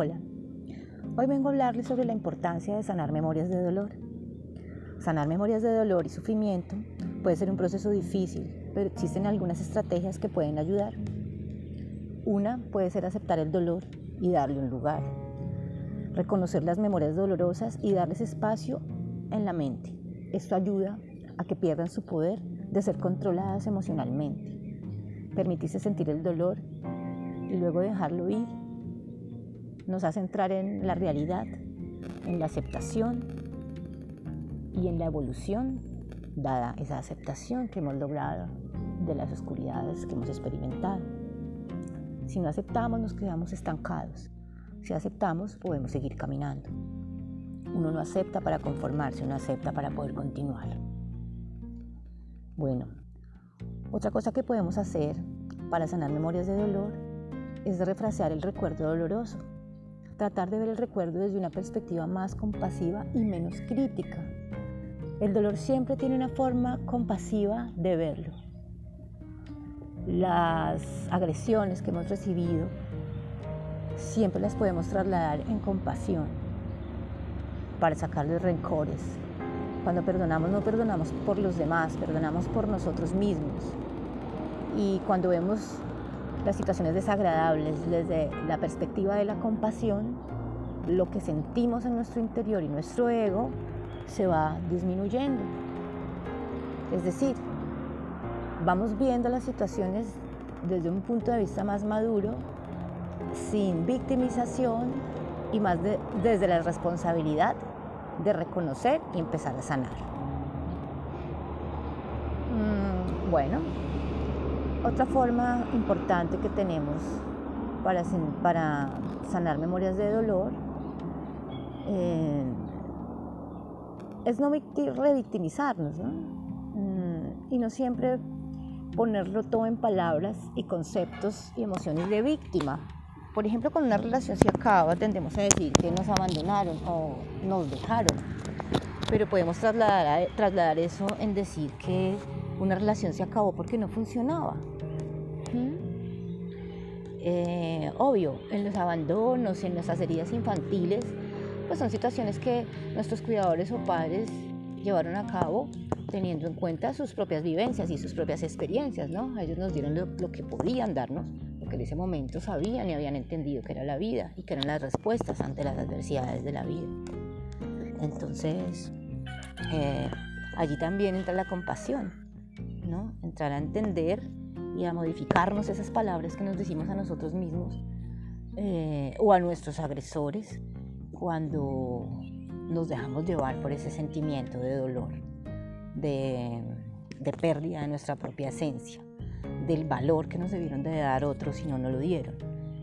Hola, hoy vengo a hablarles sobre la importancia de sanar memorias de dolor. Sanar memorias de dolor y sufrimiento puede ser un proceso difícil, pero existen algunas estrategias que pueden ayudar. Una puede ser aceptar el dolor y darle un lugar. Reconocer las memorias dolorosas y darles espacio en la mente. Esto ayuda a que pierdan su poder de ser controladas emocionalmente. Permitirse sentir el dolor y luego dejarlo ir nos hace entrar en la realidad, en la aceptación y en la evolución, dada esa aceptación que hemos logrado de las oscuridades que hemos experimentado. Si no aceptamos, nos quedamos estancados. Si aceptamos, podemos seguir caminando. Uno no acepta para conformarse, uno acepta para poder continuar. Bueno, otra cosa que podemos hacer para sanar memorias de dolor es refrasear el recuerdo doloroso tratar de ver el recuerdo desde una perspectiva más compasiva y menos crítica. El dolor siempre tiene una forma compasiva de verlo. Las agresiones que hemos recibido siempre las podemos trasladar en compasión para sacarle rencores. Cuando perdonamos no perdonamos por los demás, perdonamos por nosotros mismos. Y cuando vemos las situaciones desagradables desde la perspectiva de la compasión, lo que sentimos en nuestro interior y nuestro ego se va disminuyendo. Es decir, vamos viendo las situaciones desde un punto de vista más maduro, sin victimización y más desde la responsabilidad de reconocer y empezar a sanar. Mm, bueno, otra forma importante que tenemos para, sanar memorias de dolor eh, es no revictimizarnos mm, y no siempre ponerlo todo en palabras y conceptos y emociones de víctima. Por ejemplo, cuando una relación se acaba, tendemos a decir que nos abandonaron o nos dejaron, pero podemos trasladar eso en decir que una relación se acabó porque no funcionaba. Eh, obvio, en los abandonos, en las heridas infantiles, pues son situaciones que nuestros cuidadores o padres llevaron a cabo teniendo en cuenta sus propias vivencias y sus propias experiencias, ¿no? Ellos nos dieron lo, que podían darnos, lo que en ese momento sabían y habían entendido que era la vida y que eran las respuestas ante las adversidades de la vida. Entonces, eh, allí también entra la compasión, ¿no? Entrar a entender y a modificarnos esas palabras que nos decimos a nosotros mismos eh, o a nuestros agresores cuando nos dejamos llevar por ese sentimiento de dolor, de, pérdida de nuestra propia esencia, del valor que nos debieron de dar otros y no nos lo dieron.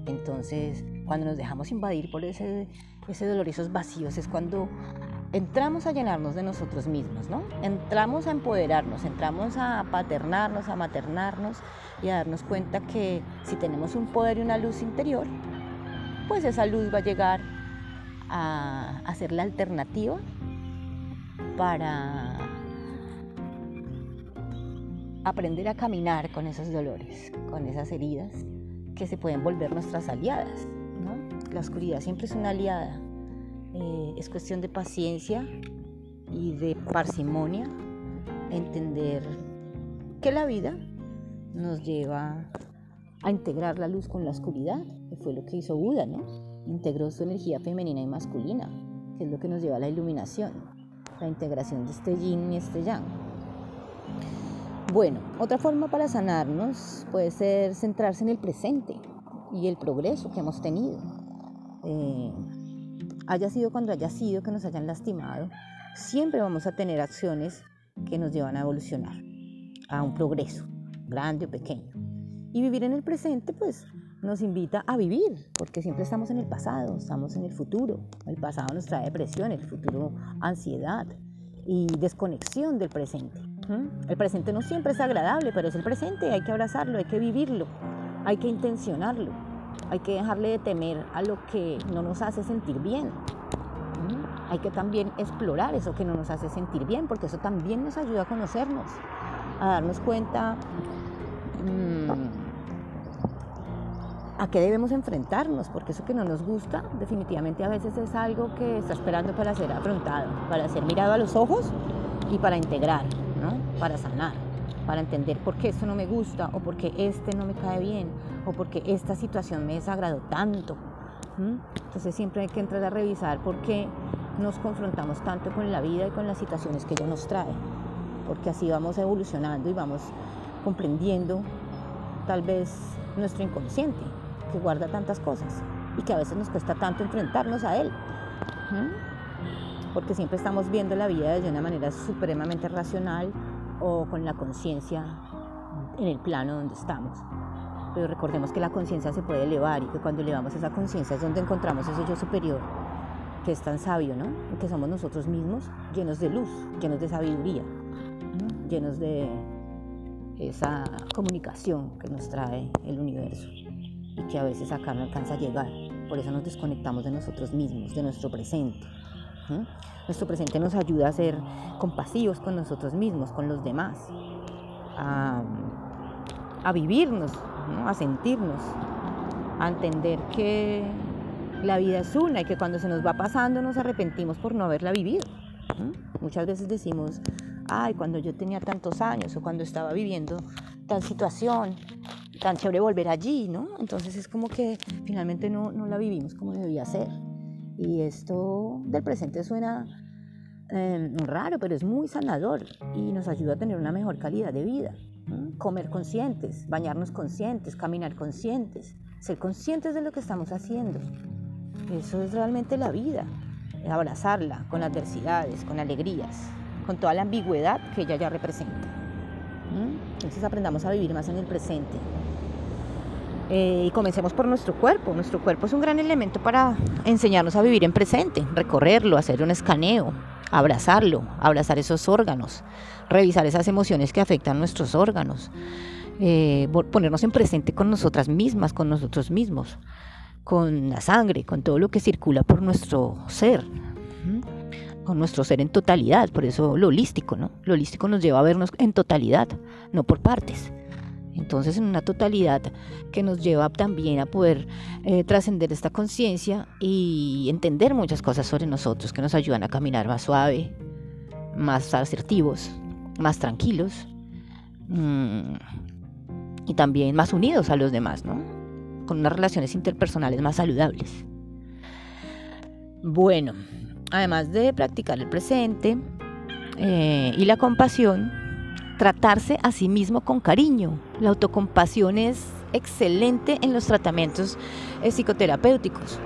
Entonces, cuando nos dejamos invadir por ese, ese dolor, esos vacíos, es cuando entramos a llenarnos de nosotros mismos, ¿no? Entramos a empoderarnos, entramos a paternarnos, a maternarnos y a darnos cuenta que si tenemos un poder y una luz interior, pues esa luz va a llegar a, a ser la alternativa para aprender a caminar con esos dolores, con esas heridas que se pueden volver nuestras aliadas. La oscuridad siempre es una aliada eh, es cuestión de paciencia y de parsimonia, entender que la vida nos lleva a integrar la luz con la oscuridad, que fue lo que hizo Buda, ¿no? Integró su energía femenina y masculina, que es lo que nos lleva a la iluminación, la integración de este yin y este yang. Bueno, otra forma para sanarnos puede ser centrarse en el presente y el progreso que hemos tenido. Eh, haya sido cuando haya sido que nos hayan lastimado, siempre vamos a tener acciones que nos llevan a evolucionar, a un progreso, grande o pequeño. Y vivir en el presente, pues, nos invita a vivir, porque siempre estamos en el pasado, estamos en el futuro. El pasado nos trae depresión, el futuro ansiedad y desconexión del presente. El presente no siempre es agradable, pero es el presente, hay que abrazarlo, hay que vivirlo, hay que intencionarlo. Hay que dejarle de temer a lo que no nos hace sentir bien. Hay que también explorar eso que no nos hace sentir bien, porque eso también nos ayuda a conocernos, a darnos cuenta mm, a qué debemos enfrentarnos, porque eso que no nos gusta definitivamente a veces es algo que está esperando para ser afrontado, para ser mirado a los ojos y para integrar, ¿no? para sanar, para entender por qué esto no me gusta o por qué este no me cae bien o por qué esta situación me desagradó tanto. Entonces siempre hay que entrar a revisar por qué nos confrontamos tanto con la vida y con las situaciones que ella nos trae, porque así vamos evolucionando y vamos comprendiendo tal vez nuestro inconsciente, que guarda tantas cosas y que a veces nos cuesta tanto enfrentarnos a él. Porque siempre estamos viendo la vida de una manera supremamente racional o con la conciencia en el plano donde estamos. Pero recordemos que la conciencia se puede elevar y que cuando elevamos esa conciencia es donde encontramos ese yo superior que es tan sabio, ¿no? Que somos nosotros mismos llenos de luz, llenos de sabiduría, llenos de esa comunicación que nos trae el universo y que a veces acá no alcanza a llegar. Por eso nos desconectamos de nosotros mismos, de nuestro presente. Nuestro presente nos ayuda a ser compasivos con nosotros mismos, con los demás, a, vivirnos, a sentirnos, a entender que la vida es una y que cuando se nos va pasando nos arrepentimos por no haberla vivido. Muchas veces decimos, ay, cuando yo tenía tantos años o cuando estaba viviendo tal situación, tan chévere volver allí, ¿no? Entonces es como que finalmente no, no la vivimos como debía ser. Y esto del presente suena em, raro, pero es muy sanador y nos ayuda a tener una mejor calidad de vida. Comer conscientes, bañarnos conscientes, caminar conscientes, ser conscientes de lo que estamos haciendo. Eso es realmente la vida, abrazarla con adversidades, con alegrías, con toda la ambigüedad que ella ya representa. Entonces aprendamos a vivir más en el presente. Eh, y comencemos por nuestro cuerpo. Nuestro cuerpo es un gran elemento para enseñarnos a vivir en presente, recorrerlo, hacer un escaneo, abrazarlo, abrazar esos órganos, revisar esas emociones que afectan nuestros órganos, eh, ponernos en presente con nosotras mismas, con nosotros mismos, con la sangre, con todo lo que circula por nuestro ser con nuestro ser en totalidad, por eso lo holístico, ¿no? Lo holístico nos lleva a vernos en totalidad, no por partes. Entonces, en una totalidad que nos lleva también a poder eh, trascender esta conciencia y entender muchas cosas sobre nosotros que nos ayudan a caminar más suave, más asertivos, más tranquilos mm, y también más unidos a los demás, ¿no? Con unas relaciones interpersonales más saludables. Bueno, además de practicar el presente eh, y la compasión, tratarse a sí mismo con cariño. La autocompasión es excelente en los tratamientos eh, psicoterapéuticos.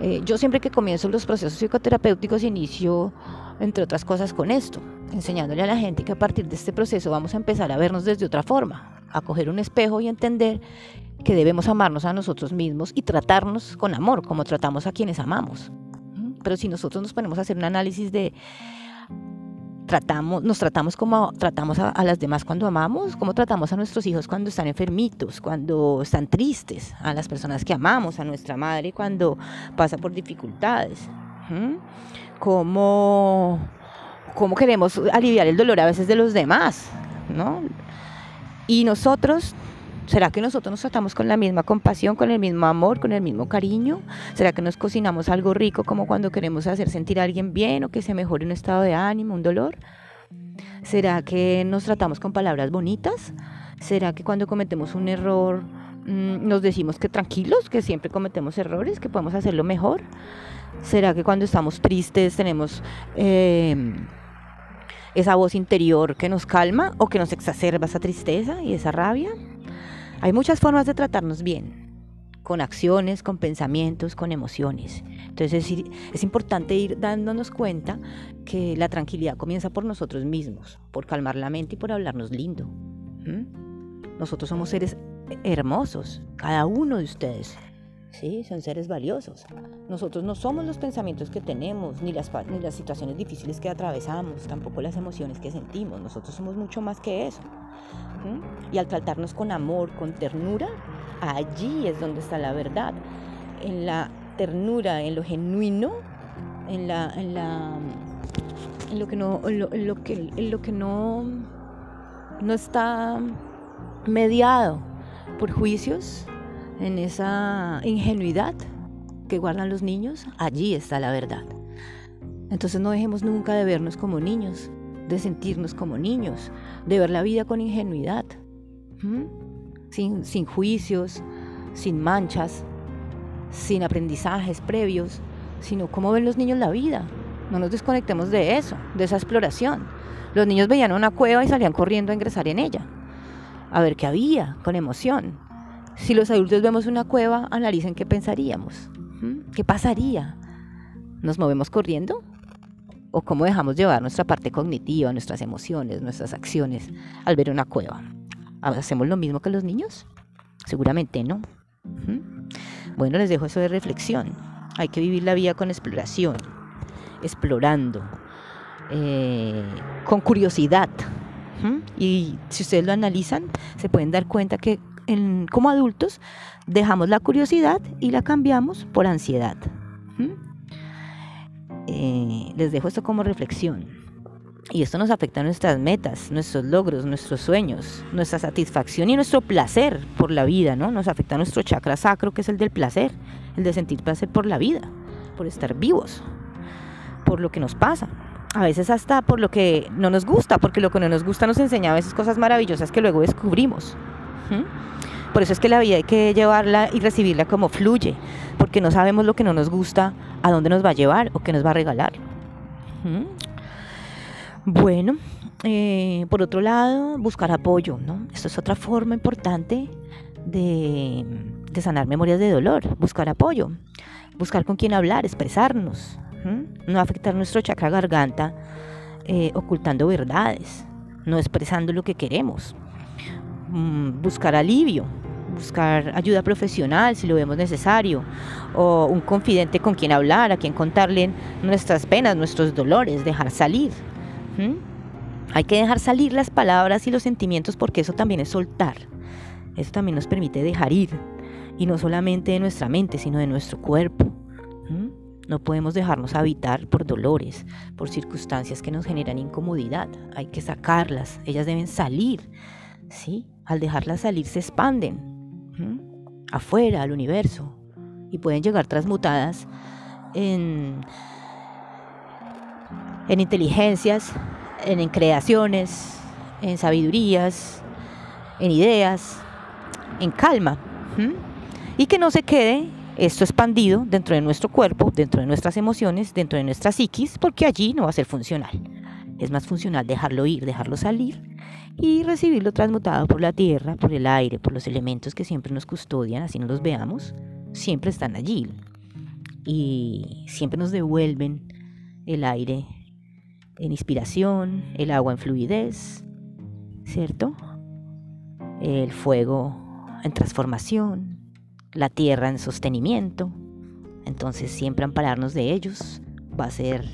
Eh, yo siempre que comienzo los procesos psicoterapéuticos inicio, entre otras cosas, con esto, enseñándole a la gente que a partir de este proceso vamos a empezar a vernos desde otra forma, a coger un espejo y entender que debemos amarnos a nosotros mismos y tratarnos con amor, como tratamos a quienes amamos. Pero si nosotros nos ponemos a hacer un análisis de tratamos, nos tratamos como tratamos a, las demás cuando amamos, cómo tratamos a nuestros hijos cuando están enfermitos, cuando están tristes, a las personas que amamos, a nuestra madre cuando pasa por dificultades, cómo, cómo queremos aliviar el dolor a veces de los demás, ¿no? Y nosotros ¿Será que nosotros nos tratamos con la misma compasión, con el mismo amor, con el mismo cariño? ¿Será que nos cocinamos algo rico como cuando queremos hacer sentir a alguien bien o que se mejore un estado de ánimo, un dolor? ¿Será que nos tratamos con palabras bonitas? ¿Será que cuando cometemos un error mm, nos decimos que tranquilos, que siempre cometemos errores, que podemos hacerlo mejor? ¿Será que cuando estamos tristes tenemos eh, esa voz interior que nos calma o que nos exacerba esa tristeza y esa rabia? Hay muchas formas de tratarnos bien, con acciones, con pensamientos, con emociones. Entonces es, importante ir dándonos cuenta que la tranquilidad comienza por nosotros mismos, por calmar la mente y por hablarnos lindo. Nosotros somos seres hermosos, cada uno de ustedes. Sí, son seres valiosos. Nosotros no somos los pensamientos que tenemos, ni las, ni las situaciones difíciles que atravesamos, tampoco las emociones que sentimos. Nosotros somos mucho más que eso. Y al tratarnos con amor, con ternura, allí es donde está la verdad. En la ternura, en lo genuino, en, la, lo que no, no está mediado por juicios, en esa ingenuidad que guardan los niños, allí está la verdad. Entonces no dejemos nunca de vernos como niños, de sentirnos como niños, de ver la vida con ingenuidad, sin, sin juicios, sin manchas, sin aprendizajes previos, sino cómo ven los niños la vida. No nos desconectemos de eso, de esa exploración. Los niños veían una cueva y salían corriendo a ingresar en ella, a ver qué había, con emoción. Si los adultos vemos una cueva, analicen qué pensaríamos, qué pasaría. ¿Nos movemos corriendo? ¿O cómo dejamos llevar nuestra parte cognitiva, nuestras emociones, nuestras acciones al ver una cueva? ¿Hacemos lo mismo que los niños? Seguramente no. Bueno, les dejo eso de reflexión. Hay que vivir la vida con exploración, explorando, eh, con curiosidad. Y si ustedes lo analizan, se pueden dar cuenta que como adultos dejamos la curiosidad y la cambiamos por ansiedad. Eh, les dejo esto como reflexión. Y esto nos afecta a nuestras metas, nuestros logros, nuestros sueños, nuestra satisfacción y nuestro placer por la vida, ¿no? Nos afecta a nuestro chakra sacro, que es el del placer, el de sentir placer por la vida, por estar vivos, por lo que nos pasa. A veces hasta por lo que no nos gusta, porque lo que no nos gusta nos enseña a veces cosas maravillosas que luego descubrimos. Por eso es que la vida hay que llevarla y recibirla como fluye, porque no sabemos lo que no nos gusta, a dónde nos va a llevar o qué nos va a regalar. Bueno, eh, por otro lado, buscar apoyo, ¿no? Esto es otra forma importante de, sanar memorias de dolor, buscar apoyo, buscar con quién hablar, expresarnos, no afectar nuestro chakra garganta eh, ocultando verdades, no expresando lo que queremos, buscar alivio, buscar ayuda profesional si lo vemos necesario, o un confidente con quien hablar, a quien contarle nuestras penas, nuestros dolores, dejar salir. Hay que dejar salir las palabras y los sentimientos porque eso también es soltar. Eso también nos permite dejar ir. Y no solamente de nuestra mente, sino de nuestro cuerpo. No podemos dejarnos habitar por dolores, por circunstancias que nos generan incomodidad. Hay que sacarlas. Ellas deben salir. ¿Sí? Al dejarlas salir se expanden afuera, al universo. Y pueden llegar transmutadas en en inteligencias, en, creaciones, en sabidurías, en ideas, en calma. Y que no se quede esto expandido dentro de nuestro cuerpo, dentro de nuestras emociones, dentro de nuestra psiquis, porque allí no va a ser funcional. Es más funcional dejarlo ir, dejarlo salir y recibirlo transmutado por la tierra, por el aire, por los elementos que siempre nos custodian, así no los veamos, siempre están allí y siempre nos devuelven el aire en inspiración, el agua en fluidez, ¿cierto? El fuego en transformación, la tierra en sostenimiento. Entonces siempre ampararnos de ellos va a ser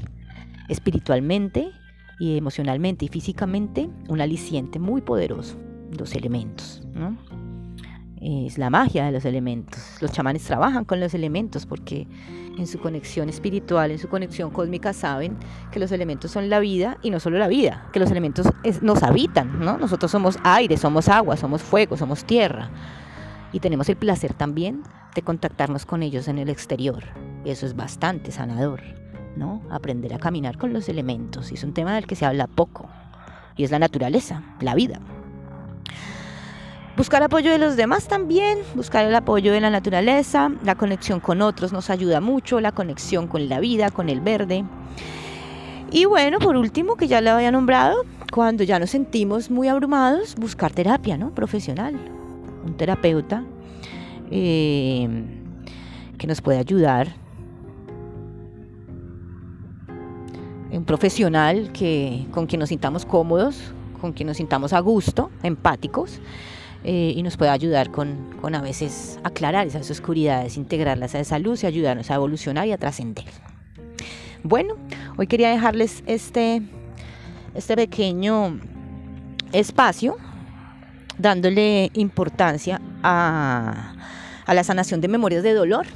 espiritualmente y emocionalmente y físicamente un aliciente muy poderoso, los elementos. Es la magia de los elementos. Los chamanes trabajan con los elementos porque en su conexión espiritual, en su conexión cósmica, saben que los elementos son la vida y no solo la vida, que los elementos nos habitan, ¿no? Nosotros somos aire, somos agua, somos fuego, somos tierra. Y tenemos el placer también de contactarnos con ellos en el exterior. Eso es bastante sanador, Aprender a caminar con los elementos. Y es un tema del que se habla poco. Y es la naturaleza, la vida. Buscar apoyo de los demás también, buscar el apoyo de la naturaleza, la conexión con otros nos ayuda mucho, la conexión con la vida, con el verde. Y bueno, por último, que ya lo había nombrado, cuando ya nos sentimos muy abrumados, buscar terapia, ¿no? Profesional, un terapeuta eh, que nos puede ayudar, un profesional que, con quien nos sintamos cómodos, con quien nos sintamos a gusto, empáticos eh, y nos puede ayudar con, con, a veces aclarar esas oscuridades, integrarlas a esa luz y ayudarnos a evolucionar y a trascender. Bueno, hoy quería dejarles este, este pequeño espacio dándole importancia a, a la sanación de memorias de dolor,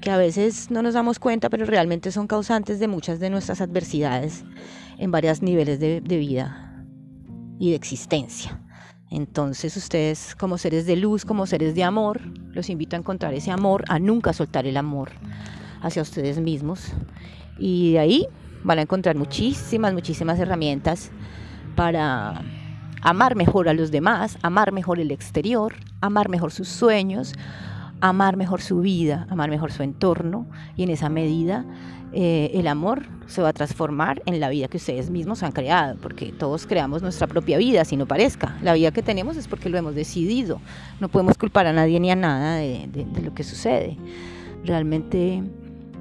que a veces no nos damos cuenta, pero realmente son causantes de muchas de nuestras adversidades en varios niveles de, vida y de existencia. Entonces ustedes como seres de luz, como seres de amor, los invito a encontrar ese amor, a nunca soltar el amor hacia ustedes mismos. Y de ahí van a encontrar muchísimas, muchísimas herramientas para amar mejor a los demás, amar mejor el exterior, amar mejor sus sueños, amar mejor su vida, amar mejor su entorno y en esa medida eh, el amor se va a transformar en la vida que ustedes mismos han creado, porque todos creamos nuestra propia vida, si no parezca. La vida que tenemos es porque lo hemos decidido. No podemos culpar a nadie ni a nada de, lo que sucede. Realmente,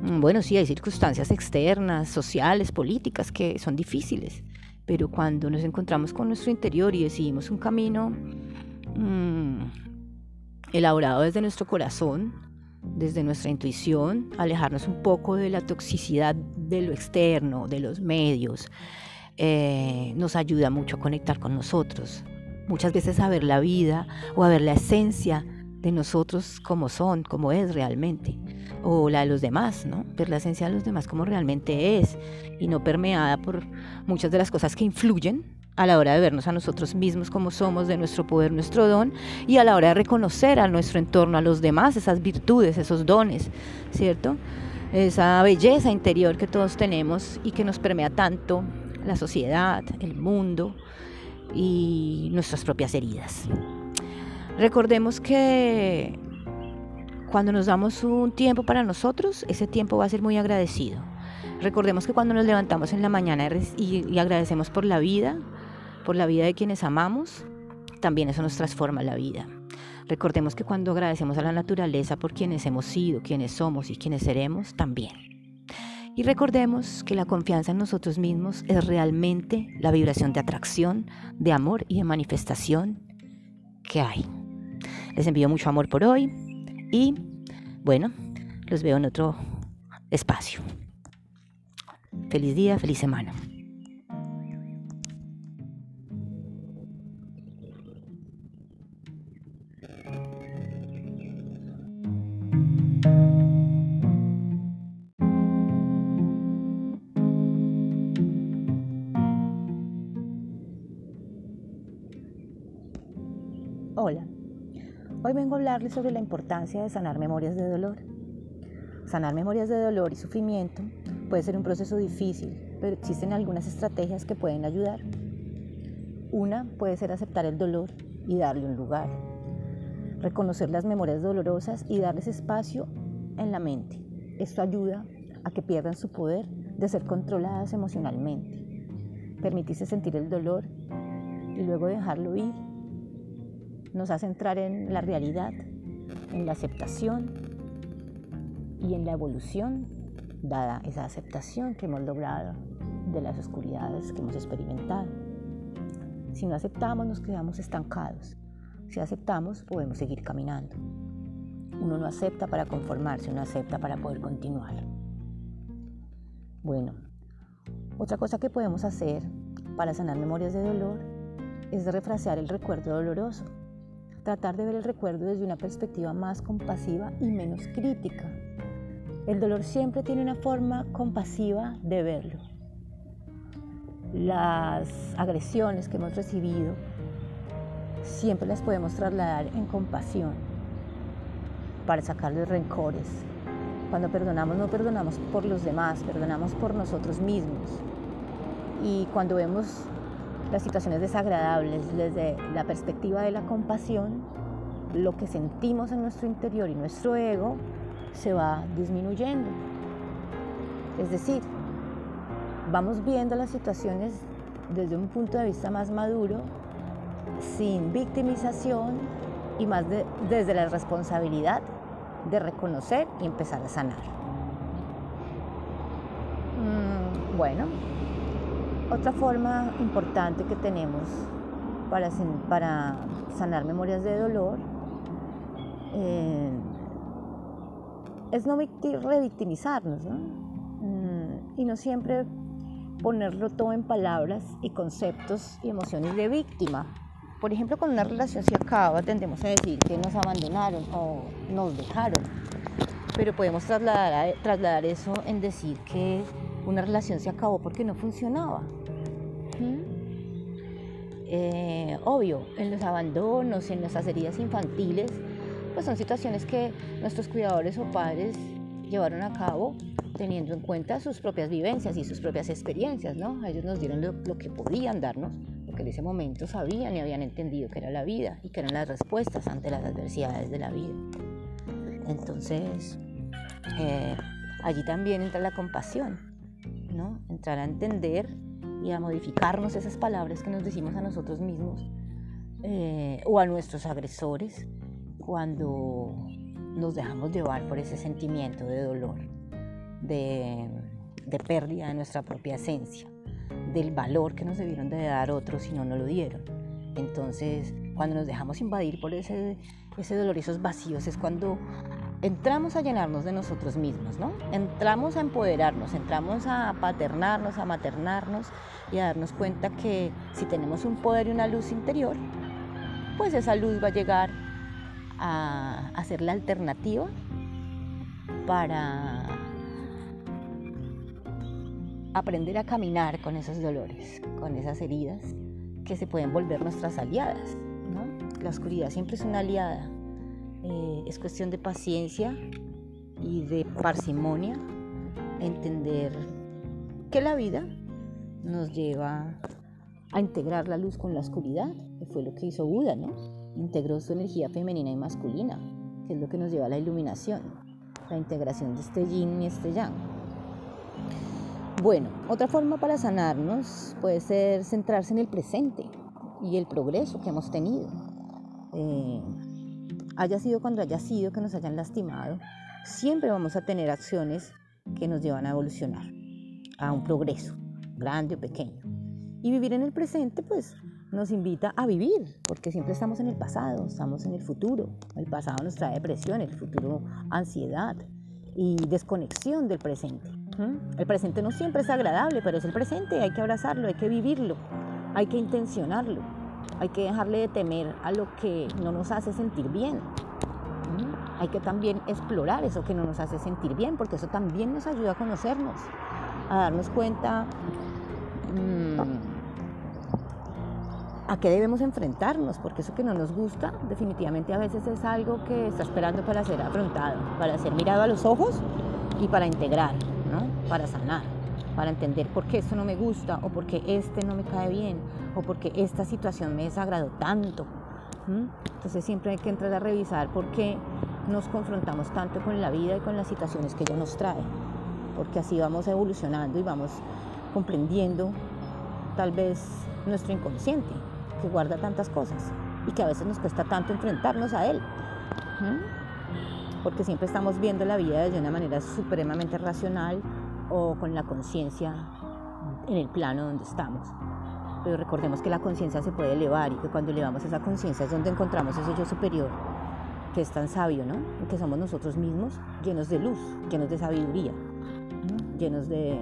mm, bueno, sí, hay circunstancias externas, sociales, políticas que son difíciles, pero cuando nos encontramos con nuestro interior y decidimos un camino mmm, elaborado desde nuestro corazón, desde nuestra intuición, alejarnos un poco de la toxicidad de lo externo, de los medios, eh, nos ayuda mucho a conectar con nosotros. Muchas veces a ver la vida o a ver la esencia de nosotros como son, como es realmente, o la de los demás, ¿no? Ver la esencia de los demás como realmente es y no permeada por muchas de las cosas que influyen a la hora de vernos a nosotros mismos como somos, de nuestro poder, nuestro don, y a la hora de reconocer a nuestro entorno, a los demás, esas virtudes, esos dones, ¿cierto? Esa belleza interior que todos tenemos y que nos permea tanto la sociedad, el mundo y nuestras propias heridas. Recordemos que cuando nos damos un tiempo para nosotros, ese tiempo va a ser muy agradecido. Recordemos que cuando nos levantamos en la mañana y, agradecemos por la vida, por la vida de quienes amamos, también eso nos transforma la vida. Recordemos que cuando agradecemos a la naturaleza por quienes hemos sido, quienes somos y quienes seremos, también. Y recordemos que la confianza en nosotros mismos es realmente la vibración de atracción, de amor y de manifestación que hay. Les envío mucho amor por hoy y bueno, los veo en otro espacio. Feliz día, feliz semana. Hola, hoy vengo a hablarles sobre la importancia de sanar memorias de dolor. Sanar memorias de dolor y sufrimiento puede ser un proceso difícil, pero existen algunas estrategias que pueden ayudar. Una puede ser aceptar el dolor y darle un lugar. Reconocer las memorias dolorosas y darles espacio en la mente. Esto ayuda a que pierdan su poder de ser controladas emocionalmente. Permitirse sentir el dolor y luego dejarlo ir nos hace entrar en la realidad, en la aceptación y en la evolución, dada esa aceptación que hemos logrado de las oscuridades que hemos experimentado. Si no aceptamos, nos quedamos estancados. Si aceptamos, podemos seguir caminando. Uno no acepta para conformarse, uno acepta para poder continuar. Bueno, otra cosa que podemos hacer para sanar memorias de dolor es refrasear el recuerdo doloroso tratar de ver el recuerdo desde una perspectiva más compasiva y menos crítica. El dolor siempre tiene una forma compasiva de verlo. Las agresiones que hemos recibido siempre las podemos trasladar en compasión para sacarles rencores. Cuando perdonamos no perdonamos por los demás, perdonamos por nosotros mismos. Y cuando vemos las situaciones desagradables desde la perspectiva de la compasión, lo que sentimos en nuestro interior y nuestro ego se va disminuyendo. Es decir, vamos viendo las situaciones desde un punto de vista más maduro, sin victimización y más desde la responsabilidad de reconocer y empezar a sanar. Mm, bueno, otra forma importante que tenemos para, sanar memorias de dolor eh, es no revictimizarnos, ¿no? Mm, y no siempre ponerlo todo en palabras y conceptos y emociones de víctima. Por ejemplo, cuando una relación se acaba, tendemos a decir que nos abandonaron o nos dejaron, pero podemos trasladar, trasladar eso en decir que una relación se acabó porque no funcionaba. Eh, obvio, en los abandonos, en nuestras heridas infantiles, pues son situaciones que nuestros cuidadores o padres llevaron a cabo teniendo en cuenta sus propias vivencias y sus propias experiencias, ¿no? Ellos nos dieron lo, que podían darnos, lo que en ese momento sabían y habían entendido que era la vida y que eran las respuestas ante las adversidades de la vida. Entonces, eh, allí también entra la compasión, ¿no? Entrar a entender y a modificarnos esas palabras que nos decimos a nosotros mismos eh, o a nuestros agresores cuando nos dejamos llevar por ese sentimiento de dolor, de, pérdida de nuestra propia esencia, del valor que nos debieron de dar otros y no nos lo dieron. Entonces, cuando nos dejamos invadir por ese, ese dolor y esos vacíos es cuando entramos a llenarnos de nosotros mismos, ¿no? Entramos a empoderarnos, entramos a paternarnos, a maternarnos y a darnos cuenta que si tenemos un poder y una luz interior, pues esa luz va a llegar a, a ser la alternativa para aprender a caminar con esos dolores, con esas heridas que se pueden volver nuestras aliadas. ¿no? La oscuridad siempre es una aliada eh, es cuestión de paciencia y de parsimonia, entender que la vida nos lleva a integrar la luz con la oscuridad, que fue lo que hizo Buda, ¿no? Integró su energía femenina y masculina, que es lo que nos lleva a la iluminación, la integración de este yin y este yang. Bueno, otra forma para sanarnos puede ser centrarse en el presente y el progreso que hemos tenido. Eh, haya sido cuando haya sido que nos hayan lastimado, siempre vamos a tener acciones que nos llevan a evolucionar, a un progreso, grande o pequeño. Y vivir en el presente, pues, nos invita a vivir, porque siempre estamos en el pasado, estamos en el futuro. El pasado nos trae depresión, el futuro ansiedad y desconexión del presente. El presente no siempre es agradable, pero es el presente, hay que abrazarlo, hay que vivirlo, hay que intencionarlo. Hay que dejarle de temer a lo que no nos hace sentir bien. Hay que también explorar eso que no nos hace sentir bien, porque eso también nos ayuda a conocernos, a darnos cuenta mm, a qué debemos enfrentarnos, porque eso que no nos gusta definitivamente a veces es algo que está esperando para ser afrontado, para ser mirado a los ojos y para integrar, para sanar para entender por qué esto no me gusta o por qué este no me cae bien o por qué esta situación me desagradó tanto. Entonces siempre hay que entrar a revisar por qué nos confrontamos tanto con la vida y con las situaciones que ella nos trae, porque así vamos evolucionando y vamos comprendiendo tal vez nuestro inconsciente, que guarda tantas cosas y que a veces nos cuesta tanto enfrentarnos a él. Porque siempre estamos viendo la vida de una manera supremamente racional o con la conciencia en el plano donde estamos. Pero recordemos que la conciencia se puede elevar y que cuando elevamos esa conciencia es donde encontramos ese yo superior que es tan sabio, ¿no? que somos nosotros mismos llenos de luz, llenos de sabiduría, llenos de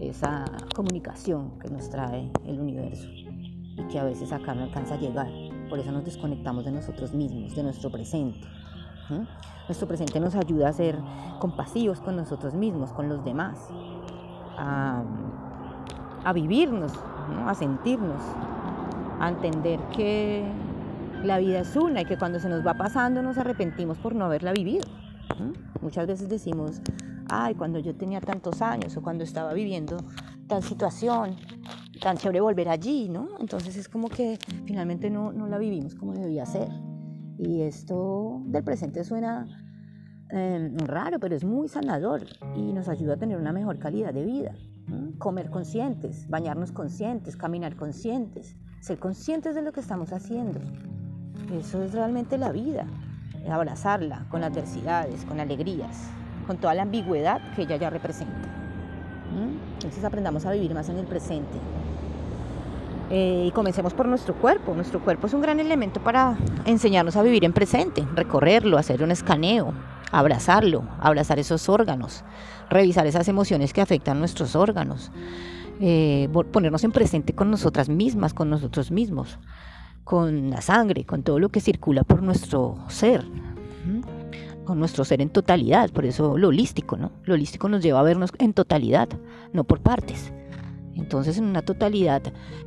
esa comunicación que nos trae el universo y que a veces acá no alcanza a llegar. Por eso nos desconectamos de nosotros mismos, de nuestro presente. Nuestro presente nos ayuda a ser compasivos con nosotros mismos, con los demás, a, vivirnos, a sentirnos, a entender que la vida es una y que cuando se nos va pasando nos arrepentimos por no haberla vivido. Muchas veces decimos, ay, cuando yo tenía tantos años o cuando estaba viviendo tal situación, tan chévere volver allí, ¿no? Entonces es como que finalmente no, no la vivimos como debía ser. Y esto del presente suena em, raro, pero es muy sanador y nos ayuda a tener una mejor calidad de vida. Comer conscientes, bañarnos conscientes, caminar conscientes, ser conscientes de lo que estamos haciendo. Eso es realmente la vida, abrazarla con adversidades, con alegrías, con toda la ambigüedad que ella ya representa. Entonces aprendamos a vivir más en el presente, eh, y comencemos por nuestro cuerpo. Nuestro cuerpo es un gran elemento para enseñarnos a vivir en presente, recorrerlo, hacer un escaneo, abrazarlo, abrazar esos órganos, revisar esas emociones que afectan nuestros órganos, eh, ponernos en presente con nosotras mismas, con nosotros mismos, con la sangre, con todo lo que circula por nuestro ser, con nuestro ser en totalidad, por eso lo holístico, ¿no? Lo holístico nos lleva a vernos en totalidad, no por partes. Entonces, en una totalidad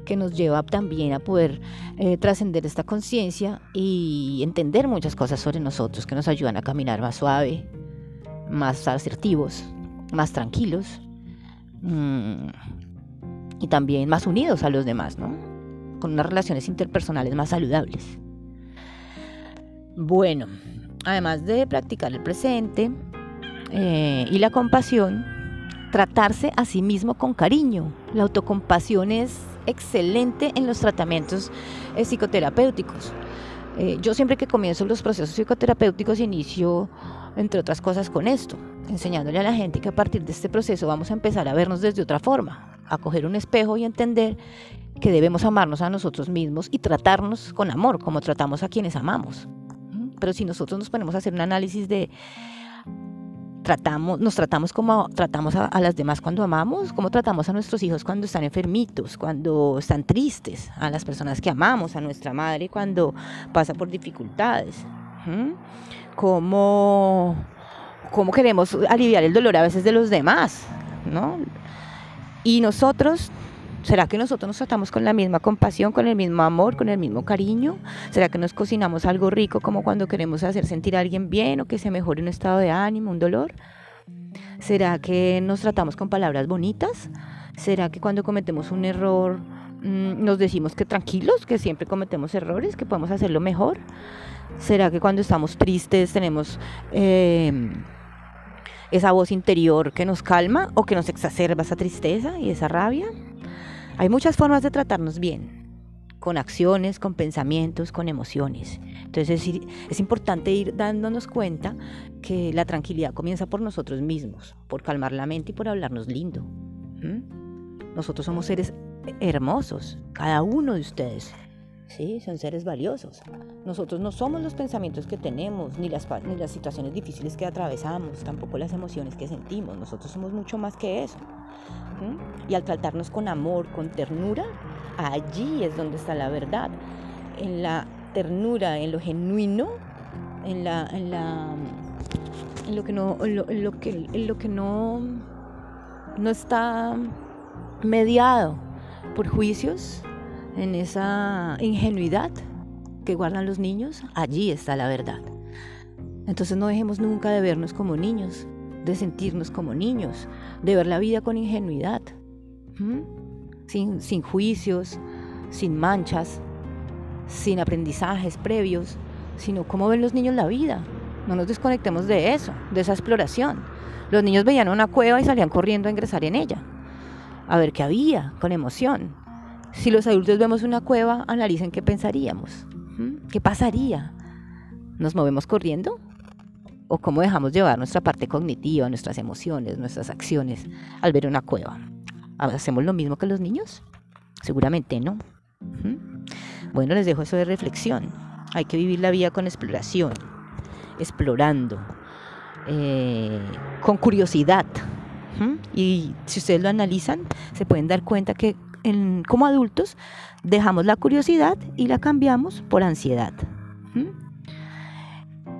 que nos lleva también a poder eh, trascender esta conciencia y entender muchas cosas sobre nosotros que nos ayudan a caminar más suave, más asertivos, más tranquilos mm, y también más unidos a los demás, ¿no? Con unas relaciones interpersonales más saludables. Bueno, además de practicar el presente eh, y la compasión, tratarse a sí mismo con cariño. La autocompasión es excelente en los tratamientos eh, psicoterapéuticos. Eh, yo siempre que comienzo los procesos psicoterapéuticos inicio, entre otras cosas, con esto, enseñándole a la gente que a partir de este proceso vamos a empezar a vernos desde otra forma, a coger un espejo y entender que debemos amarnos a nosotros mismos y tratarnos con amor, como tratamos a quienes amamos. Pero si nosotros nos ponemos a hacer un análisis de tratamos, nos tratamos como tratamos a, las demás cuando amamos, como tratamos a nuestros hijos cuando están enfermitos, cuando están tristes, a las personas que amamos, a nuestra madre cuando pasa por dificultades. Cómo, cómo queremos aliviar el dolor a veces de los demás, ¿no? Y nosotros ¿Será que nosotros nos tratamos con la misma compasión, con el mismo amor, con el mismo cariño? ¿Será que nos cocinamos algo rico como cuando queremos hacer sentir a alguien bien o que se mejore un estado de ánimo, un dolor? ¿Será que nos tratamos con palabras bonitas? ¿Será que cuando cometemos un error mm, nos decimos que tranquilos, que siempre cometemos errores, que podemos hacerlo mejor? ¿Será que cuando estamos tristes tenemos em, esa voz interior que nos calma o que nos exacerba esa tristeza y esa rabia? Hay muchas formas de tratarnos bien, con acciones, con pensamientos, con emociones. Entonces es, importante ir dándonos cuenta que la tranquilidad comienza por nosotros mismos, por calmar la mente y por hablarnos lindo. Nosotros somos seres hermosos, cada uno de ustedes. Sí, son seres valiosos. Nosotros no somos los pensamientos que tenemos, ni las, ni las situaciones difíciles que atravesamos, tampoco las emociones que sentimos. Nosotros somos mucho más que eso. Y al tratarnos con amor, con ternura, allí es donde está la verdad. En la ternura, en lo genuino, en, la, en, la, lo que no está mediado por juicios, en esa ingenuidad que guardan los niños, allí está la verdad. Entonces no dejemos nunca de vernos como niños, de sentirnos como niños, de ver la vida con ingenuidad, sin, sin juicios, sin manchas, sin aprendizajes previos, sino cómo ven los niños la vida. No nos desconectemos de eso, de esa exploración. Los niños veían una cueva y salían corriendo a ingresar en ella, a ver qué había, con emoción. Si los adultos vemos una cueva, analicen qué pensaríamos, qué pasaría. ¿Nos movemos corriendo? ¿O cómo dejamos llevar nuestra parte cognitiva, nuestras emociones, nuestras acciones al ver una cueva? ¿Hacemos lo mismo que los niños? Seguramente no. Bueno, les dejo eso de reflexión. Hay que vivir la vida con exploración, explorando, eh, con curiosidad. Y si ustedes lo analizan, se pueden dar cuenta que como adultos dejamos la curiosidad y la cambiamos por ansiedad.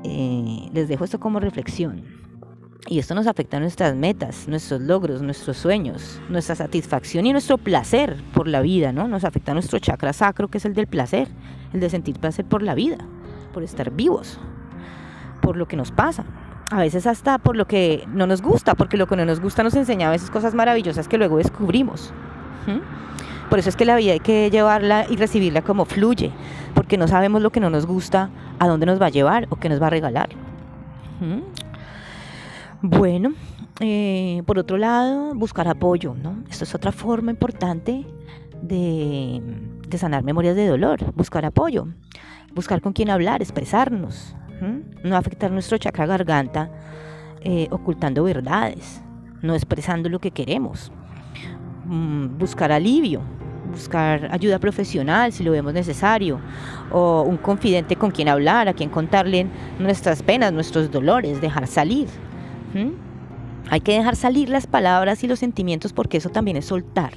Eh, les dejo esto como reflexión. Y esto nos afecta a nuestras metas, nuestros logros, nuestros sueños, nuestra satisfacción y nuestro placer por la vida, ¿no? Nos afecta a nuestro chakra sacro, que es el del placer, el de sentir placer por la vida, por estar vivos, por lo que nos pasa. A veces hasta por lo que no nos gusta, porque lo que no nos gusta nos enseña a veces cosas maravillosas que luego descubrimos. Por eso es que la vida hay que llevarla y recibirla como fluye, porque no sabemos lo que no nos gusta, a dónde nos va a llevar o qué nos va a regalar. Bueno, eh, por otro lado, buscar apoyo, ¿no? Esto es otra forma importante de, sanar memorias de dolor, buscar apoyo, buscar con quién hablar, expresarnos, no afectar nuestro chakra garganta eh, ocultando verdades, no expresando lo que queremos. Mm, buscar alivio, buscar ayuda profesional si lo vemos necesario, o un confidente con quien hablar, a quien contarle nuestras penas, nuestros dolores, dejar salir. Hay que dejar salir las palabras y los sentimientos porque eso también es soltar.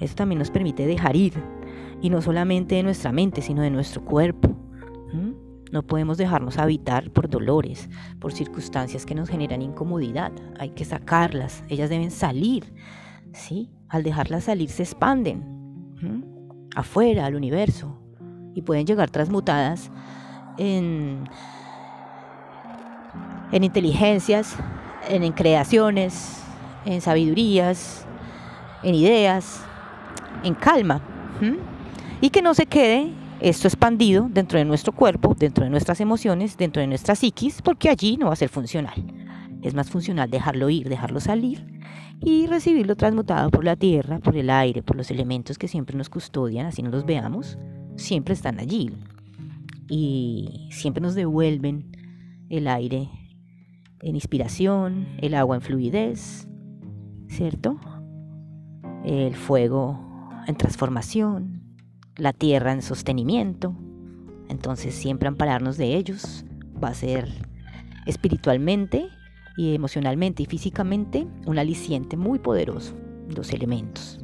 Eso también nos permite dejar ir, y no solamente de nuestra mente, sino de nuestro cuerpo. No podemos dejarnos habitar por dolores, por circunstancias que nos generan incomodidad. Hay que sacarlas, ellas deben salir, ¿sí? Al dejarlas salir, se expanden afuera, al universo, y pueden llegar transmutadas en, en inteligencias, en, creaciones, en sabidurías, en ideas, en calma. Y que no se quede esto expandido dentro de nuestro cuerpo, dentro de nuestras emociones, dentro de nuestra psiquis, porque allí no va a ser funcional. Es más funcional dejarlo ir, dejarlo salir y recibirlo transmutado por la tierra, por el aire, por los elementos que siempre nos custodian, así no los veamos, siempre están allí y siempre nos devuelven el aire en inspiración, el agua en fluidez, ¿cierto? El fuego en transformación, la tierra en sostenimiento. Entonces siempre ampararnos de ellos va a ser espiritualmente y emocionalmente y físicamente un aliciente muy poderoso, los elementos.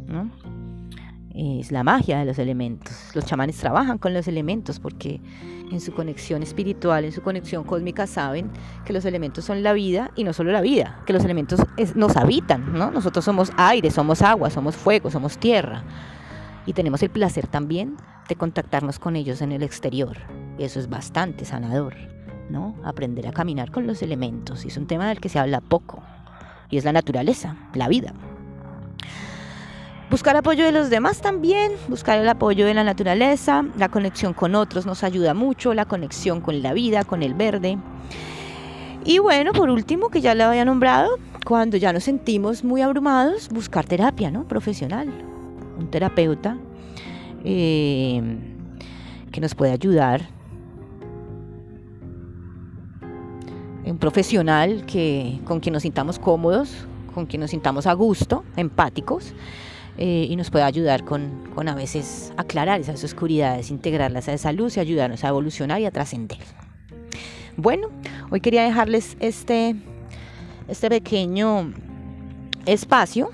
Es la magia de los elementos. Los chamanes trabajan con los elementos porque en su conexión espiritual, en su conexión cósmica, saben que los elementos son la vida y no solo la vida, que los elementos nos habitan. ¿no? Nosotros somos aire, somos agua, somos fuego, somos tierra. Y tenemos el placer también de contactarnos con ellos en el exterior. Eso es bastante sanador. ¿No? Aprender a caminar con los elementos. Y es un tema del que se habla poco. Y es la naturaleza, la vida. Buscar apoyo de los demás también, buscar el apoyo de la naturaleza, la conexión con otros nos ayuda mucho, la conexión con la vida, con el verde. Y bueno, por último, que ya lo había nombrado, cuando ya nos sentimos muy abrumados, buscar terapia, ¿no? Profesional, un terapeuta eh, que nos puede ayudar un profesional que, con quien nos sintamos cómodos, con quien nos sintamos a gusto, empáticos, eh, y nos puede ayudar con, con, a veces aclarar esas oscuridades, integrarlas a esa luz y ayudarnos a evolucionar y a trascender. Bueno, hoy quería dejarles este, este pequeño espacio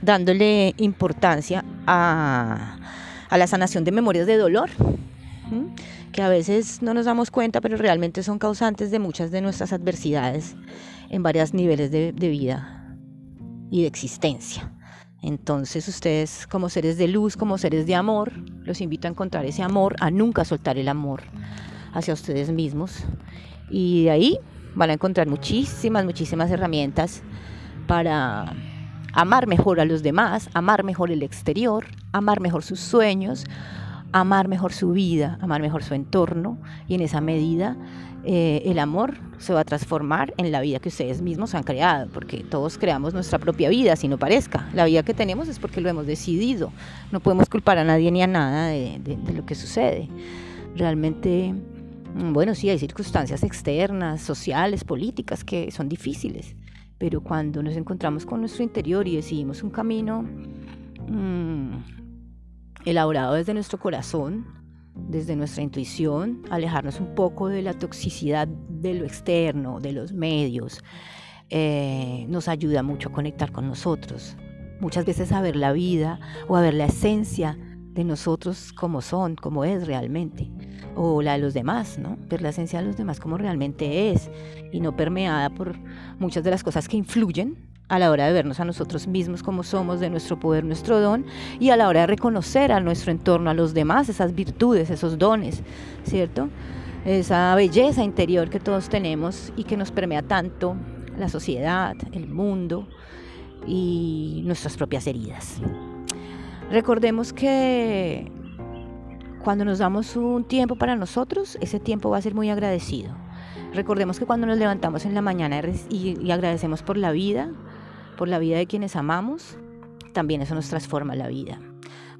dándole importancia a, a la sanación de memorias de dolor que a veces no nos damos cuenta, pero realmente son causantes de muchas de nuestras adversidades en varios niveles de, vida y de existencia. Entonces ustedes como seres de luz, como seres de amor, los invito a encontrar ese amor, a nunca soltar el amor hacia ustedes mismos. Y de ahí van a encontrar muchísimas, muchísimas herramientas para amar mejor a los demás, amar mejor el exterior, amar mejor sus sueños, amar mejor su vida, amar mejor su entorno y en esa medida eh, el amor se va a transformar en la vida que ustedes mismos han creado, porque todos creamos nuestra propia vida, si no parezca. La vida que tenemos es porque lo hemos decidido. No podemos culpar a nadie ni a nada de, lo que sucede. Realmente, mm, bueno, sí, hay circunstancias externas, sociales, políticas que son difíciles, pero cuando nos encontramos con nuestro interior y decidimos un camino mmm, elaborado desde nuestro corazón, desde nuestra intuición, alejarnos un poco de la toxicidad de lo externo, de los medios, eh, nos ayuda mucho a conectar con nosotros. Muchas veces a ver la vida o a ver la esencia de nosotros como son, como es realmente, o la de los demás, ¿no? Ver la esencia de los demás como realmente es y no permeada por muchas de las cosas que influyen a la hora de vernos a nosotros mismos como somos, de nuestro poder, nuestro don, y a la hora de reconocer a nuestro entorno, a los demás, esas virtudes, esos dones, ¿cierto? Esa belleza interior que todos tenemos y que nos permea tanto la sociedad, el mundo y nuestras propias heridas. Recordemos que cuando nos damos un tiempo para nosotros, ese tiempo va a ser muy agradecido. Recordemos que cuando nos levantamos en la mañana y, agradecemos por la vida, por la vida de quienes amamos, también eso nos transforma la vida.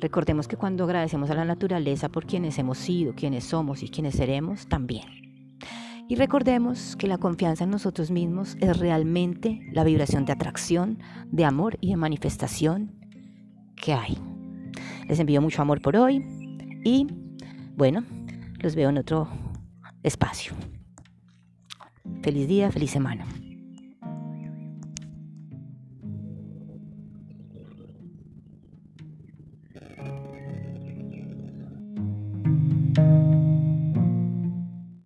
Recordemos que cuando agradecemos a la naturaleza por quienes hemos sido, quienes somos y quienes seremos, también. Y recordemos que la confianza en nosotros mismos es realmente la vibración de atracción, de amor y de manifestación que hay. Les envío mucho amor por hoy y bueno, los veo en otro espacio. Feliz día, feliz semana.